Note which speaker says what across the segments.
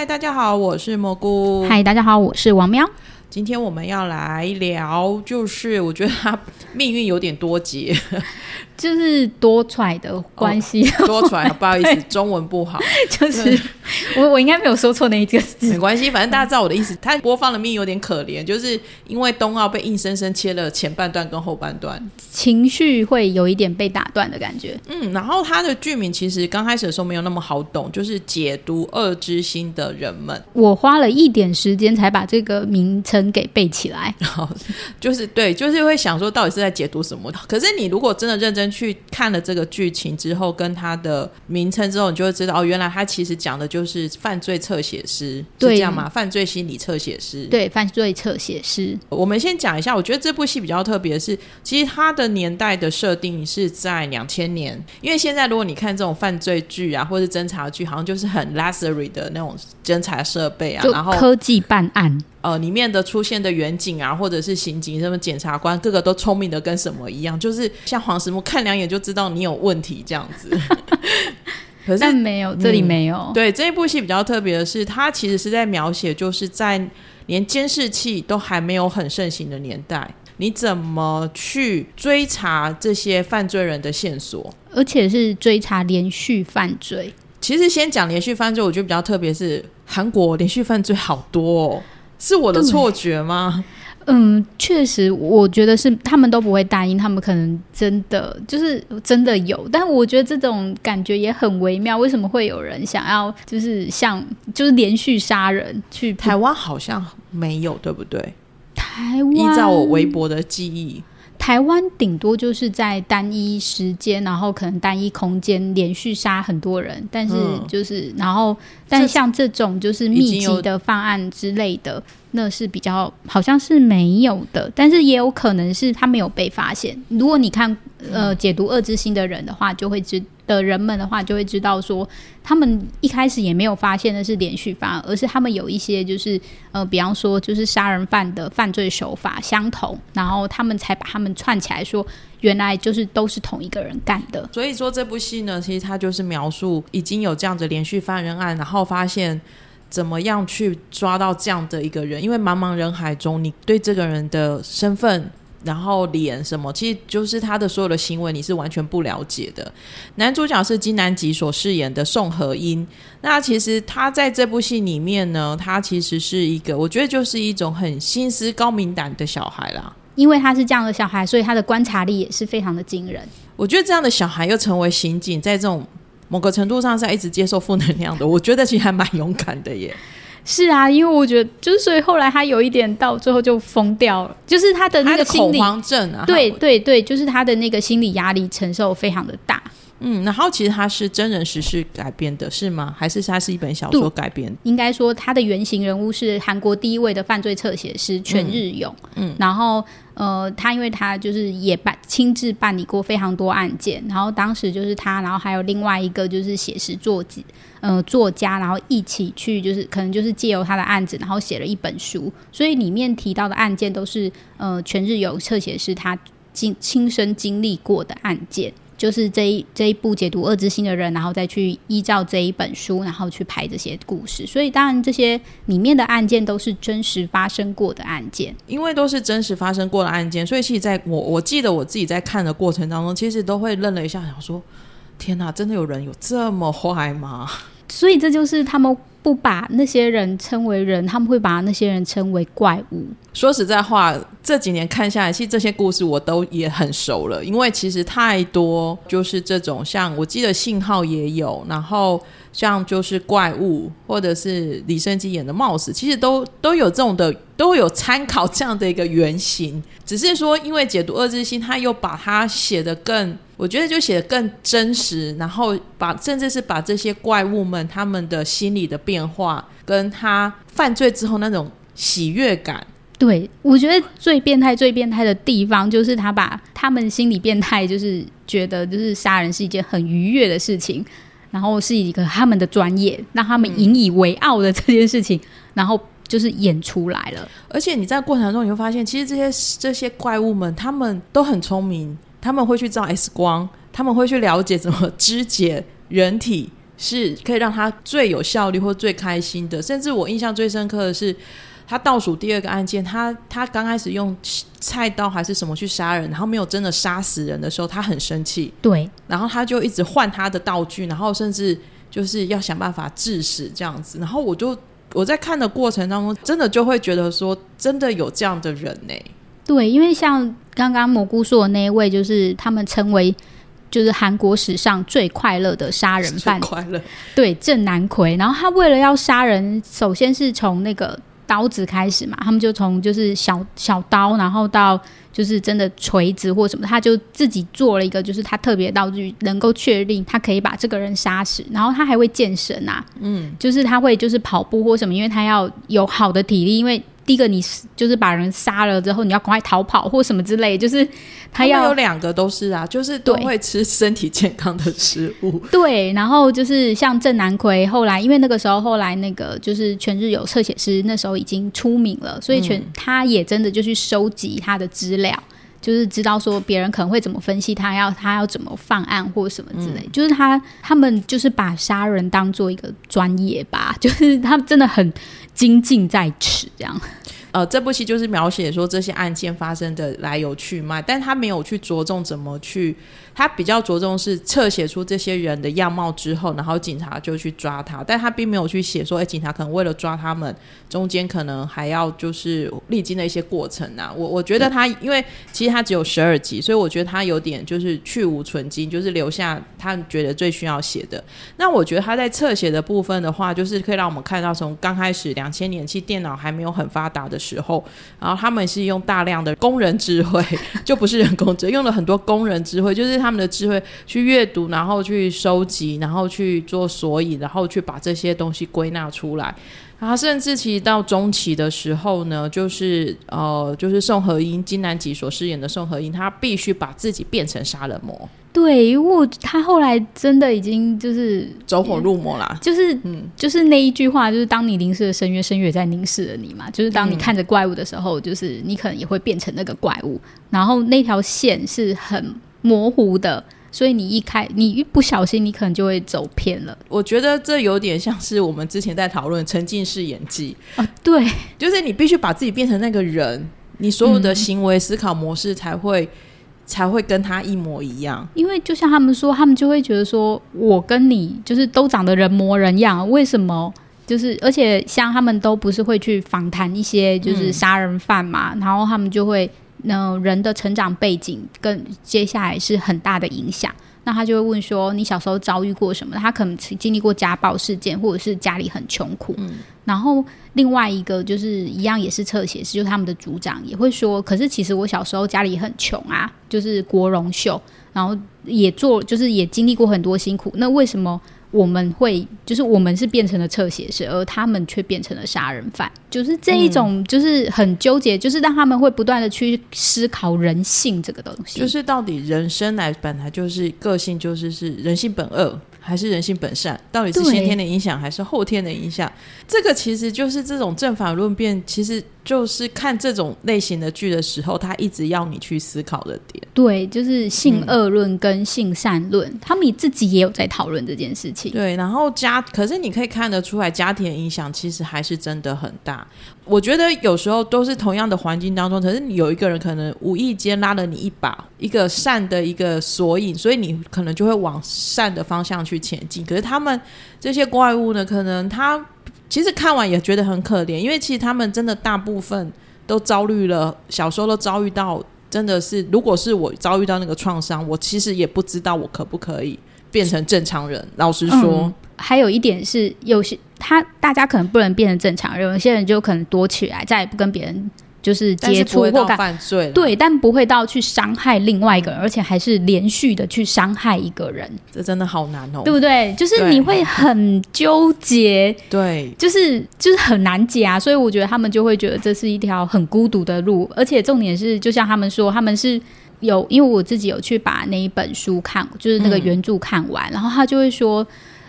Speaker 1: 嗨，大家好，我是蘑菇。
Speaker 2: 嗨，大家好，我是王喵。
Speaker 1: 今天我们要来聊，就是我觉得他命运有点多劫，
Speaker 2: 就是多舛的关系，
Speaker 1: 多舛，不好意思，中文不好，
Speaker 2: 就是我我应该没有说错那一个字，
Speaker 1: 没关系，反正大家知道我的意思。他播放的命有点可怜，就是因为冬奥被硬生生切了前半段跟后半段，
Speaker 2: 情绪会有一点被打断的感觉。
Speaker 1: 嗯，然后他的剧名其实刚开始的时候没有那么好懂，就是解读恶之心的人们。
Speaker 2: 我花了一点时间才把这个名称。给背起来，
Speaker 1: 就是对，就是会想说到底是在解读什么。可是你如果真的认真去看了这个剧情之后，跟它的名称之后，你就会知道哦，原来它其实讲的就是犯罪侧写师，是这样吗？犯罪心理侧写师，
Speaker 2: 对，犯罪侧写师。
Speaker 1: 我们先讲一下，我觉得这部戏比较特别的是，其实它的年代的设定是在两千年，因为现在如果你看这种犯罪剧啊，或是侦查剧，好像就是很 luxury 的那种侦查设备啊，然后
Speaker 2: 科技办案。
Speaker 1: 呃，里面的出现的远景啊，或者是刑警、什么检察官，个个都聪明的跟什么一样，就是像黄石木看两眼就知道你有问题这样子。可是
Speaker 2: 没有，这里没有。
Speaker 1: 对这一部戏比较特别的是，它其实是在描写，就是在连监视器都还没有很盛行的年代，你怎么去追查这些犯罪人的线索，
Speaker 2: 而且是追查连续犯罪。
Speaker 1: 其实先讲连续犯罪，我觉得比较特别是韩国连续犯罪好多哦。是我的错觉吗？
Speaker 2: 嗯，确实，我觉得是他们都不会答应，他们可能真的就是真的有，但我觉得这种感觉也很微妙。为什么会有人想要就是像就是连续杀人去？
Speaker 1: 台湾好像没有，对不对？
Speaker 2: 台湾
Speaker 1: 依照我微博的记忆。
Speaker 2: 台湾顶多就是在单一时间，然后可能单一空间连续杀很多人，但是就是然后，但像这种就是密集的犯案之类的。那是比较好像是没有的，但是也有可能是他没有被发现。如果你看呃解读恶之心的人的话，就会知的人们的话就会知道说，他们一开始也没有发现的是连续犯，而是他们有一些就是呃，比方说就是杀人犯的犯罪手法相同，然后他们才把他们串起来，说原来就是都是同一个人干的。
Speaker 1: 所以说这部戏呢，其实它就是描述已经有这样的连续犯人案，然后发现。怎么样去抓到这样的一个人？因为茫茫人海中，你对这个人的身份、然后脸什么，其实就是他的所有的行为，你是完全不了解的。男主角是金南吉所饰演的宋和英。那其实他在这部戏里面呢，他其实是一个，我觉得就是一种很心思高敏感的小孩啦。
Speaker 2: 因为他是这样的小孩，所以他的观察力也是非常的惊人。
Speaker 1: 我觉得这样的小孩又成为刑警，在这种。某个程度上是一直接受负能量的，我觉得其实还蛮勇敢的耶。
Speaker 2: 是啊，因为我觉得就是所以后来他有一点到最后就疯掉了，就是他的那个
Speaker 1: 恐慌症啊，
Speaker 2: 对对对，就是他的那个心理压力承受非常的大。
Speaker 1: 嗯，然后其实它是真人实事改编的，是吗？还是它是一本小说改编？
Speaker 2: 应该说，它的原型人物是韩国第一位的犯罪侧写师全日勇。嗯，然后呃，他因为他就是也办亲自办理过非常多案件，然后当时就是他，然后还有另外一个就是写实作家，呃，作家，然后一起去就是可能就是借由他的案子，然后写了一本书，所以里面提到的案件都是呃全日有侧写师他经亲身经历过的案件。就是这一这一部解读恶之心的人，然后再去依照这一本书，然后去拍这些故事。所以当然这些里面的案件都是真实发生过的案件，
Speaker 1: 因为都是真实发生过的案件，所以其实在我我记得我自己在看的过程当中，其实都会愣了一下，想说：天哪，真的有人有这么坏吗？
Speaker 2: 所以这就是他们。不把那些人称为人，他们会把那些人称为怪物。
Speaker 1: 说实在话，这几年看下来，其实这些故事我都也很熟了，因为其实太多就是这种，像我记得信号也有，然后像就是怪物，或者是李生基演的冒死，其实都都有这种的，都有参考这样的一个原型。只是说，因为解读二之心，他又把它写的更。我觉得就写的更真实，然后把甚至是把这些怪物们他们的心理的变化，跟他犯罪之后那种喜悦感。
Speaker 2: 对我觉得最变态、最变态的地方，就是他把他们心理变态，就是觉得就是杀人是一件很愉悦的事情，然后是一个他们的专业，让他们引以为傲的这件事情，然后就是演出来了。
Speaker 1: 而且你在过程中你会发现，其实这些这些怪物们，他们都很聪明。他们会去照 X 光，他们会去了解怎么肢解人体是可以让他最有效率或最开心的。甚至我印象最深刻的是，他倒数第二个案件，他他刚开始用菜刀还是什么去杀人，然后没有真的杀死人的时候，他很生气。
Speaker 2: 对，
Speaker 1: 然后他就一直换他的道具，然后甚至就是要想办法致死这样子。然后我就我在看的过程当中，真的就会觉得说，真的有这样的人呢、
Speaker 2: 对，因为像刚刚蘑菇说的那一位，就是他们称为就是韩国史上最快乐的杀人犯
Speaker 1: 最，快乐。
Speaker 2: 对郑南奎。然后他为了要杀人，首先是从那个刀子开始嘛，他们就从就是小小刀，然后到就是真的锤子或什么，他就自己做了一个就是他特别道具，能够确定他可以把这个人杀死。然后他还会健身啊，嗯，就是他会就是跑步或什么，因为他要有好的体力，因为。第一个，你就是把人杀了之后，你要赶快逃跑或什么之类，就是他
Speaker 1: 要有两个都是啊，就是都
Speaker 2: 对
Speaker 1: 会吃身体健康的食物。
Speaker 2: 对，然后就是像郑南奎，后来因为那个时候后来那个就是全日有侧写师那时候已经出名了，所以全、他也真的就去收集他的资料，就是知道说别人可能会怎么分析他要他要怎么犯案或什么之类，就是他他们就是把杀人当做一个专业吧，就是他们真的很精进在此这样。
Speaker 1: 呃，这部戏就是描写说这些案件发生的来由去脉，但他没有去着重怎么去，他比较着重是侧写出这些人的样貌之后，然后警察就去抓他，但他并没有去写说，哎，警察可能为了抓他们，中间可能还要就是历经的一些过程啊。我我觉得他，因为其实他只有十二集，所以我觉得他有点就是去无存精，就是留下他觉得最需要写的。那我觉得他在侧写的部分的话，就是可以让我们看到从刚开始两千年，其实电脑还没有很发达的时候，然后他们是用大量的工人智慧，就不是人工智慧，用了很多工人智慧，就是他们的智慧去阅读，然后去收集，然后去做索引，然后去把这些东西归纳出来。然后甚至其实到中期的时候呢，就是呃，就是宋和英金南吉所饰演的宋和英，他必须把自己变成杀人魔，
Speaker 2: 对，因为我他后来真的已经就是
Speaker 1: 走火入魔啦。
Speaker 2: 就是
Speaker 1: 嗯
Speaker 2: 就是那一句话，就是当你凝视了深渊，深渊也在凝视了你嘛。就是当你
Speaker 1: 嗯
Speaker 2: 看着怪物的时候，就是你可能也会变成那个怪物。然后那条线是很模糊的，所以你一开，你一不小心，你可能就会走偏了。
Speaker 1: 我觉得这有点像是我们之前在讨论沉浸式演技，
Speaker 2: 啊，对，
Speaker 1: 就是你必须把自己变成那个人，你所有的行为思考模式才会、才会跟他一模一样。
Speaker 2: 因为就像他们说，他们就会觉得说，我跟你就是都长得人模人样，为什么？就是而且像他们都不是会去访谈一些就是杀人犯嘛，然后他们就会，呃，人的成长背景跟接下来是很大的影响。那他就会问说，你小时候遭遇过什么？他可能经历过家暴事件，或者是家里很穷苦。然后另外一个就是一样也是侧写师，就是他们的组长也会说，可是其实我小时候家里很穷啊，就是国荣秀，然后也做就是也经历过很多辛苦，那为什么我们会就是我们是变成了侧写师，而他们却变成了杀人犯？就是这一种就是很纠结，就是让他们会不断的去思考人性这个东西。
Speaker 1: 就是到底人生来本来就是个性，就是是人性本恶还是人性本善？到底是先天的影响还是后天的影响？这个其实就是这种正反论辩，其实就是看这种类型的剧的时候，他一直要你去思考的点。
Speaker 2: 对，就是性恶论跟性善论，他们自己也有在讨论这件事情。
Speaker 1: 对，然后家，可是你可以看得出来，家庭影响其实还是真的很大。我觉得有时候都是同样的环境当中，可是你有一个人可能无意间拉了你一把，一个善的一个索引，所以你可能就会往善的方向去前进。可是他们这些怪物呢，可能他其实看完也觉得很可怜，因为其实他们真的大部分都遭遇了，小时候都遭遇到，真的是，如果是我遭遇到那个创伤，我其实也不知道我可不可以变成正常人。老实说，
Speaker 2: 还有一点是，有些他大家可能不能变成正常人，有些人就可能躲起来，再也不跟别人就是接触或干。
Speaker 1: 犯罪，
Speaker 2: 对，但不会到去伤害另外一个人，而且还是连续的去伤害一个人，
Speaker 1: 这真的好难哦。
Speaker 2: 对不对？就是你会很纠结，
Speaker 1: 对，
Speaker 2: 就是就是很难解啊。所以我觉得他们就会觉得这是一条很孤独的路，而且重点是，就像他们说，他们是有，因为我自己有去把那一本书看，就是那个
Speaker 1: 嗯
Speaker 2: 原著看完，然后他就会说，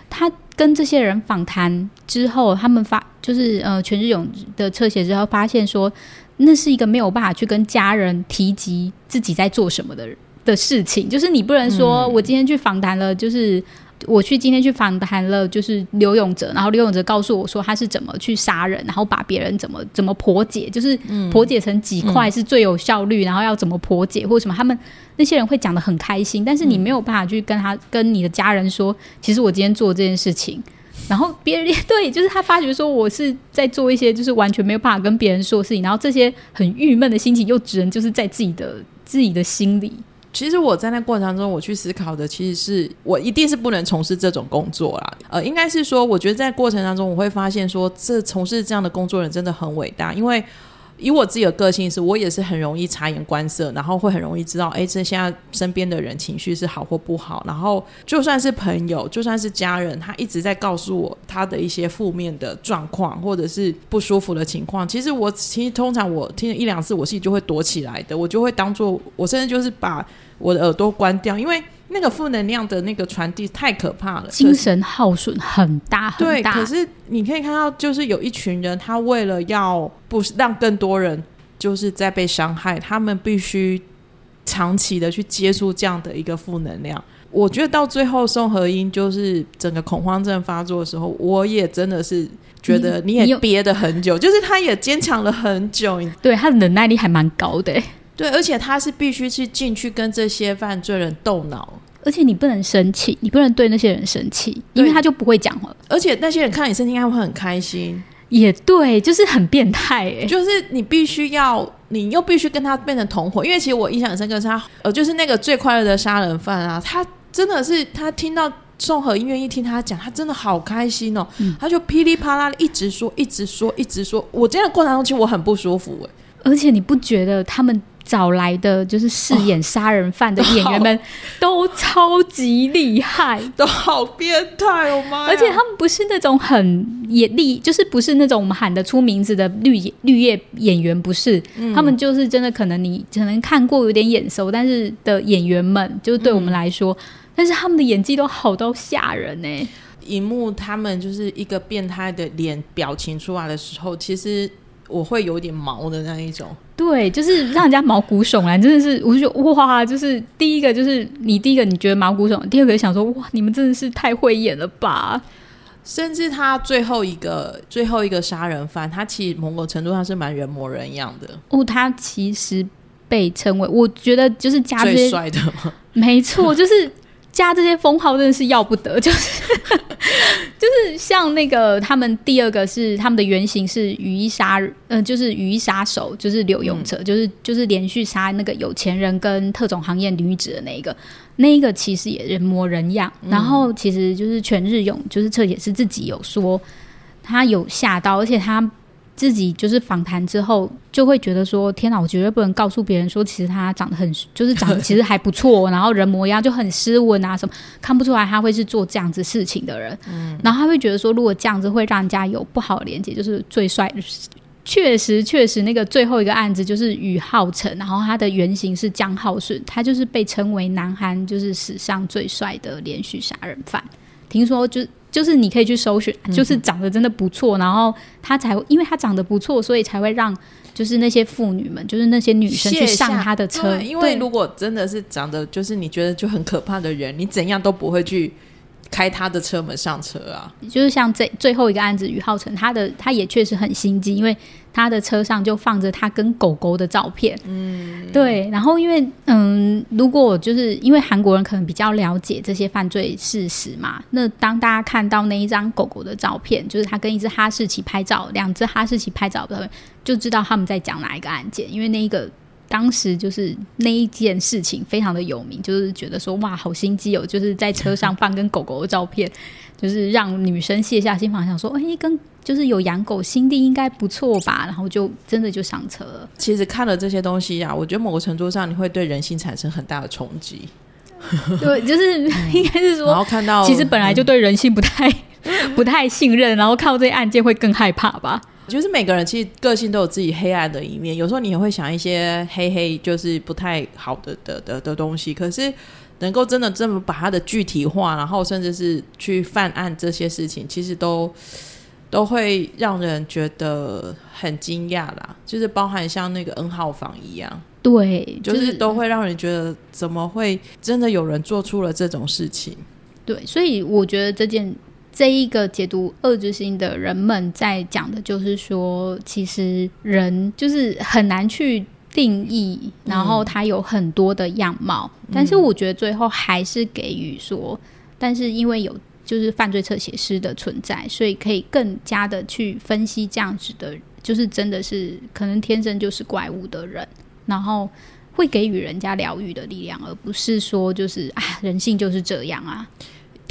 Speaker 2: 他跟这些人访谈之后，他们发就是呃全日勇的侧写之后，发现说，那是一个没有办法去跟家人提及自己在做什么的的事情，就是你不能说、我今天去访谈了，就是。我去今天去访谈了，就是刘永哲，然后刘永哲告诉我说他是怎么去杀人，然后把别人怎么怎么破解，就是破解成几块是最有效率，然后要怎么破解或者什么，他们那些人会讲的很开心，但是你没有办法去跟他跟你的家人说，其实我今天做这件事情。然后别人对，就是他发觉说我是在做一些就是完全没有办法跟别人说的事情，然后这些很郁闷的心情又只能就是在自己的自己的心里。
Speaker 1: 其实我在那过程当中，我去思考的其实是我一定是不能从事这种工作啦。呃，应该是说，我觉得在过程当中，我会发现说，这从事这样的工作人真的很伟大，因为。以我自己的个性是，我也是很容易察言观色，然后会很容易知道，哎，这现在身边的人情绪是好或不好。然后就算是朋友，就算是家人，他一直在告诉我他的一些负面的状况，或者是不舒服的情况。其实我其实通常我听了一两次，我自己就会躲起来的，我就会当做我甚至就是把我的耳朵关掉，因为。那个负能量的那个传递太可怕了，
Speaker 2: 精神耗损很大很
Speaker 1: 大。对，可是你可以看到，就是有一群人，他为了要不让更多人就是在被伤害，他们必须长期的去接触这样的一个负能量。我觉得到最后，宋和英就是整个恐慌症发作的时候，我也真的是觉得你也憋得很久，就是他也坚强了很久。
Speaker 2: 对，他的忍耐力还蛮高的。
Speaker 1: 对，而且他是必须去进去跟这些犯罪人斗脑，
Speaker 2: 而且你不能生气，你不能对那些人生气，因为他就不会讲了。
Speaker 1: 而且那些人看你生气，应该会很开心。
Speaker 2: 也对，就是很变态哎，
Speaker 1: 就是你必须要，你又必须跟他变成同伙，因为其实我印象很深刻，是他呃，就是那个最快乐的杀人犯啊，他真的是他听到宋和音愿意听他讲，他真的好开心哦，他就噼里啪啦一直说，一直说，一直说。我这样的过程中，其实我很不舒服哎，
Speaker 2: 而且你不觉得他们？找来的就是饰演杀人犯的演员们都超级厉害，
Speaker 1: 都好变态哦妈！
Speaker 2: 而且他们不是那种很演厉，就是不是那种我们喊得出名字的绿绿叶演员，不是，他们就是真的可能你可能看过有点眼熟，但是的演员们，就是对我们来说，但是他们的演技都好到吓人呢。
Speaker 1: 荧幕他们就是一个变态的脸表情出来的时候，其实。我会有点毛的那一种，
Speaker 2: 对，就是让人家毛骨悚然，真的是，我就觉得哇，就是第一个就是你第一个你觉得毛骨悚然，第二个想说哇，你们真的是太会演了吧？
Speaker 1: 甚至他最后一个最后一个杀人犯，他其实某种程度上是蛮人模人样的
Speaker 2: 哦，他其实被称为，我觉得就是加
Speaker 1: 最帅的吗？
Speaker 2: 没错，就是。加这些封号真的是要不得，就是就是像那个他们第二个是他们的原型是雨衣杀，嗯，就是雨衣杀手，就是柳永哲，就是就是连续杀那个有钱人跟特种行业女子的那一个，那一个其实也人模人样。然后其实就是全日勇，就是彻也是自己有说他有吓到，而且他。自己就是访谈之后，就会觉得说：“天哪，我绝对不能告诉别人说，其实他长得很，就是长得其实还不错，然后人模样，就很斯文啊，什么看不出来他会是做这样子事情的人。嗯，然后他会觉得说，如果这样子会让人家有不好的连接，就是最帅。确实，确实，那个最后一个案子就是宇浩成，然后他的原型是江浩顺，他就是被称为南韩就是史上最帅的连续杀人犯。听说就。就是你可以去搜寻，就是长得真的不错，然后他才会因为他长得不错，所以才会让就是那些妇女们，就是那些女生去上他的车。
Speaker 1: 因为如果真的是长得就是你觉得就很可怕的人，你怎样都不会去。开他的车门上车啊，
Speaker 2: 就是像这最后一个案子，于浩成，他的他也确实很心机，因为他的车上就放着他跟狗狗的照片。嗯，对。然后因为嗯，如果就是因为韩国人可能比较了解这些犯罪事实嘛，那当大家看到那一张狗狗的照片，就是他跟一只哈士奇拍照，两只哈士奇拍照的，就知道他们在讲哪一个案件，因为那一个。当时就是那一件事情非常的有名，就是觉得说哇，好心机哦，就是在车上放跟狗狗的照片，就是让女生卸下心防，想说哎，跟就是有养狗，心地应该不错吧，然后就真的就上车了。
Speaker 1: 其实看了这些东西啊，我觉得某个程度上你会对人性产生很大的冲击。
Speaker 2: 对，就是应该是说，
Speaker 1: 然后看到
Speaker 2: 其实本来就对人性不太 不太信任，然后看到这些案件会更害怕吧。
Speaker 1: 就是每个人其实个性都有自己黑暗的一面，有时候你也会想一些黑黑，就是不太好的的的的东西。可是能够真的这么把它的具体化，然后甚至是去犯案这些事情，其实都都会让人觉得很惊讶啦。就是包含像那个 N 号房一样，
Speaker 2: 对，
Speaker 1: 就是都会让人觉得怎么会真的有人做出了这种事情。
Speaker 2: 对，所以我觉得这件这一个解读恶之心的人们在讲的就是说，其实人就是很难去定义，然后他有很多的样貌，但是我觉得最后还是给予说，但是因为有就是犯罪侧写师的存在，所以可以更加的去分析这样子的，就是真的是可能天生就是怪物的人，然后。会给予人家疗愈的力量，而不是说就是啊，人性就是这样啊。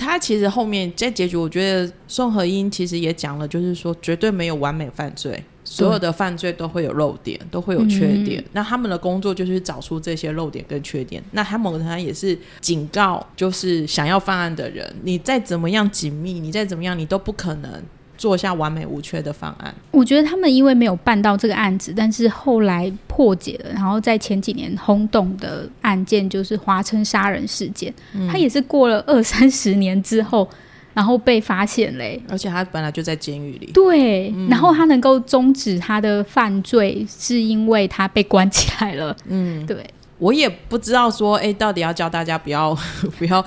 Speaker 1: 他其实后面在结局，我觉得宋和英其实也讲了，就是说绝对没有完美犯罪，所有的犯罪都会有漏点，都会有缺点。那他们的工作就是找出这些漏点跟缺点。那他某个他也是警告，就是想要犯案的人，你再怎么样紧密，你再怎么样，你都不可能。做下完美无缺的方案。
Speaker 2: 我觉得他们因为没有办到这个案子，但是后来破解了，然后在前几年轰动的案件就是华琛杀人事件，他也是过了 二三十年之后，然后被发现嘞。
Speaker 1: 而且他本来就在监狱里。
Speaker 2: 对，然后他能够终止他的犯罪，是因为他被关起来了。嗯，对。
Speaker 1: 我也不知道说，哎，到底要教大家不要 不要，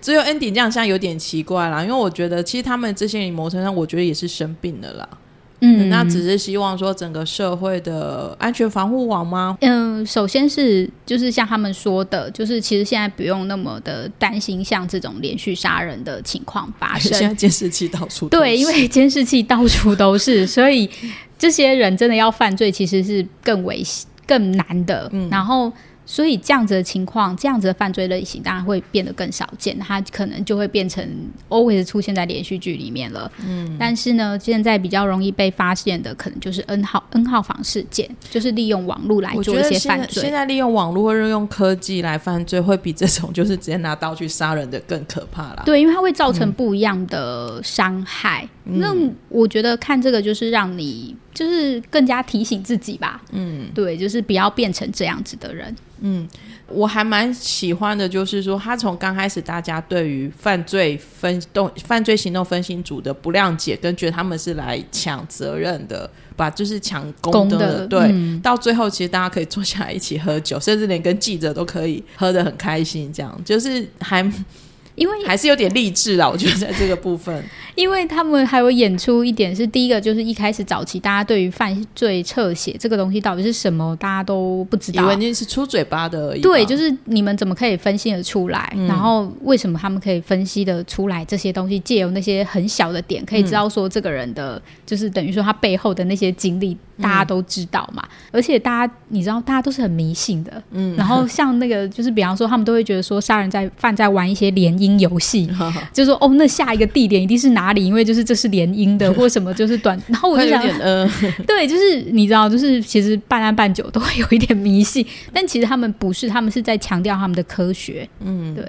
Speaker 1: 只有 Andy 这样，像有点奇怪啦。因为我觉得，其实他们这些人某程度上，我觉得也是生病的啦。嗯，那只是希望说整个社会的安全防护网吗？
Speaker 2: 嗯，首先是就是像他们说的，就是其实现在不用那么的担心像这种连续杀人的情况发生。
Speaker 1: 现在监视器到处
Speaker 2: 对，因为监视器到处都是，所以这些 人真的要犯罪，其实是更危险、更难的。嗯，然后。所以这样子的情况，这样子的犯罪类型当然会变得更少见，它可能就会变成 always 出现在连续剧里面了。嗯，但是呢，现在比较容易被发现的，可能就是 N 号 N 号房事件，就是利用网络来做一些犯罪。
Speaker 1: 现在利用网络或者用科技来犯罪，会比这种就是直接拿刀去杀人的更可怕啦。
Speaker 2: 对，因为它会造成不一样的伤害。那我觉得看这个就是让你就是更加提醒自己吧。嗯，对，就是不要变成这样子的人。
Speaker 1: 嗯，我还蛮喜欢的，就是说他从刚开始大家对于犯罪分动、犯罪行动分析组的不谅解，跟觉得他们是来抢责任的，把就是抢功德的，对，到最后其实大家可以坐下来一起喝酒，甚至连跟记者都可以喝得很开心，这样就是还。
Speaker 2: 因为
Speaker 1: 还是有点励志啊，我觉得在这个部分，
Speaker 2: 因为他们还有演出一点是第一个，就是一开始早期大家对于犯罪侧写这个东西到底是什么，大家都不知道，
Speaker 1: 以为你是出嘴巴的而已。
Speaker 2: 对，就是你们怎么可以分析的出来？然后为什么他们可以分析的出来这些东西？借由那些很小的点，可以知道说这个人的，就是等于说他背后的那些经历，大家都知道嘛。而且大家你知道，大家都是很迷信的。嗯。然后像那个，就是比方说，他们都会觉得说，杀人在犯在玩一些联姻游戏，就说哦，那下一个地点一定是哪里？因为就是这是联姻的，或什么就是短。然后我就想，呃，对，就是你知道，就是其实半安半久都会有一点迷信，但其实他们不是，他们是在强调他们的科学。嗯，对。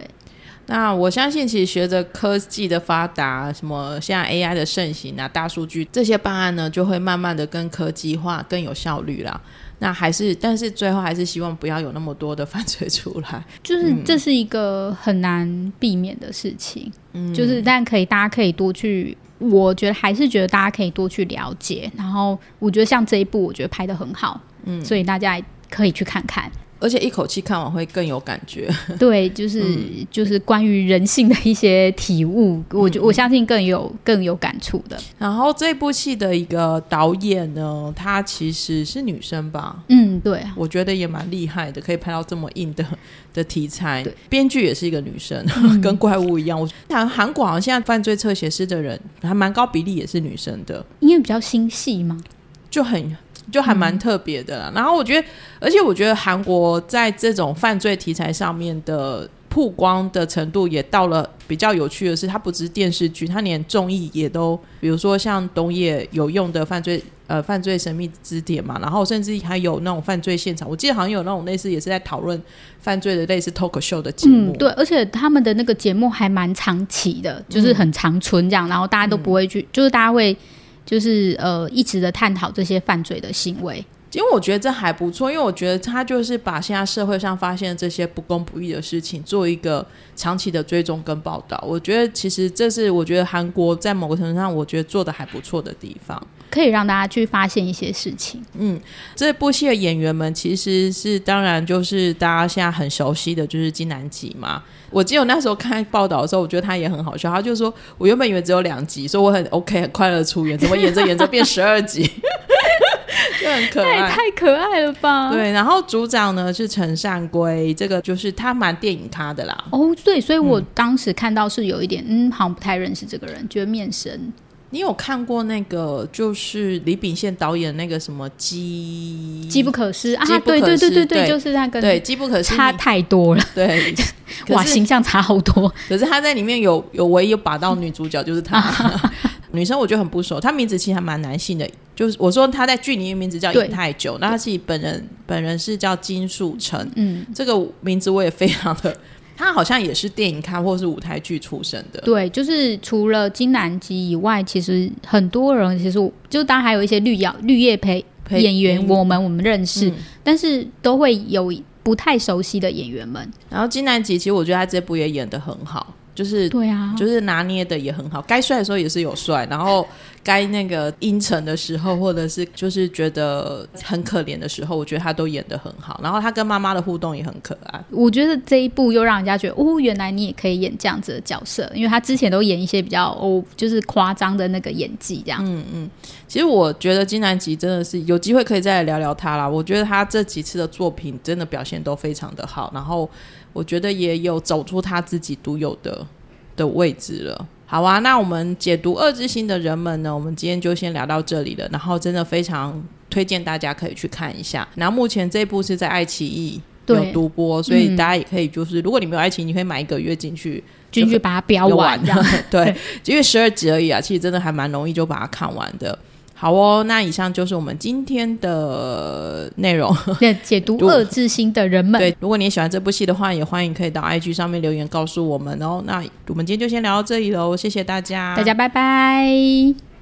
Speaker 1: 那我相信，其实学着科技的发达，什么现在 AI 的盛行啊，大数据这些办案呢，就会慢慢的更科技化、更有效率了。那还是，但是最后还是希望不要有那么多的犯罪出来。
Speaker 2: 就是这是一个很难避免的事情。嗯，就是但可以，大家可以多去，我觉得还是觉得大家可以多去了解。然后我觉得像这一部，我觉得拍的很好。嗯，所以大家可以去看看。
Speaker 1: 而且一口气看完会更有感觉。
Speaker 2: 对，就是就是关于人性的一些体悟，我我相信更有更有感触的。
Speaker 1: 然后这部戏的一个导演呢，她其实是女生吧？
Speaker 2: 嗯，对，
Speaker 1: 我觉得也蛮厉害的，可以拍到这么硬的 的题材。编剧也是一个女生，跟怪物一样。我看韩国好像现在犯罪侧写师的人还蛮高比例也是女生的，
Speaker 2: 因为比较心细嘛，
Speaker 1: 就很。就还蛮特别的啦，然后我觉得，而且我觉得韩国在这种犯罪题材上面的曝光的程度也到了比较有趣的是，它不只是电视剧，它连综艺也都，比如说像东野有用的犯罪呃犯罪神秘之点嘛，然后甚至还有那种犯罪现场，我记得好像有那种类似也是在讨论犯罪的类似 talk show 的节目，
Speaker 2: 对，而且他们的那个节目还蛮长期的，就是很长存这样，然后大家都不会去，就是大家会。就是呃，一直的探讨这些犯罪的行为，
Speaker 1: 因为我觉得这还不错，因为我觉得他就是把现在社会上发现的这些不公不义的事情做一个长期的追踪跟报道。我觉得其实这是我觉得韩国在某个程度上，我觉得做的还不错的地方。
Speaker 2: 可以让大家去发现一些事情。
Speaker 1: 嗯，这部戏的演员们其实是当然就是大家现在很熟悉的就是金南吉嘛。我记得那时候看报道的时候，我觉得他也很好笑。他就说：“我原本以为只有两集，所以我很 OK 很快乐出演，怎么演着演着变十二集，就很可爱，
Speaker 2: 太可爱了吧？”
Speaker 1: 对，然后组长呢是陈善圭，这个就是他蛮电影咖的啦。
Speaker 2: 哦，对，所以我当时看到是有一点，嗯，好像不太认识这个人，觉得面神。
Speaker 1: 你有看过那个就是李秉宪导演那个什么《机
Speaker 2: 机不可失》啊？对对对对对，就是那个
Speaker 1: 对《机不可失》
Speaker 2: 差太多了。
Speaker 1: 对，
Speaker 2: 哇，形象差好多。
Speaker 1: 可是他在里面有有唯一有把到女主角就是他 女生，我觉得很不熟。她名字其实还蛮男性的，就是我说她在剧里面名字叫尹太久，那她自己本人本人是叫金树成。嗯，这个名字我也非常的。他好像也是电影咖或是舞台剧出身的。
Speaker 2: 对，就是除了金南基以外，其实很多人其实就当然还有一些绿叶绿叶陪演员，我们我们认识，但是都会有不太熟悉的演员们。
Speaker 1: 然后金南吉，其实我觉得他这部也演的很好。就是
Speaker 2: 对啊，
Speaker 1: 就是拿捏的也很好，该帅的时候也是有帅，然后该那个阴沉的时候，或者是就是觉得很可怜的时候，我觉得他都演的很好。然后他跟妈妈的互动也很可爱。
Speaker 2: 我觉得这一部又让人家觉得，哦，原来你也可以演这样子的角色，因为他之前都演一些比较哦，就是夸张的那个演技这样。
Speaker 1: 嗯嗯，其实我觉得金南吉真的是有机会可以再来聊聊他啦。我觉得他这几次的作品真的表现都非常的好，然后。我觉得也有走出他自己独有的的位置了。好啊，那我们解读二之心的人们呢？我们今天就先聊到这里了。然后真的非常推荐大家可以去看一下。然后目前这部是在爱奇艺有独播，所以大家也可以就是，如果你没有爱奇艺，你可以买一个月进去
Speaker 2: 进去把它标完。
Speaker 1: 对，因为十二集而已啊，其实真的还蛮容易就把它看完的。好哦，那以上就是我们今天的内容。
Speaker 2: 那解读恶之心的人们，
Speaker 1: 对，如果你喜欢这部戏的话，也欢迎可以到 IG 上面留言告诉我们哦。那我们今天就先聊到这里喽，谢谢大家，
Speaker 2: 大家拜拜。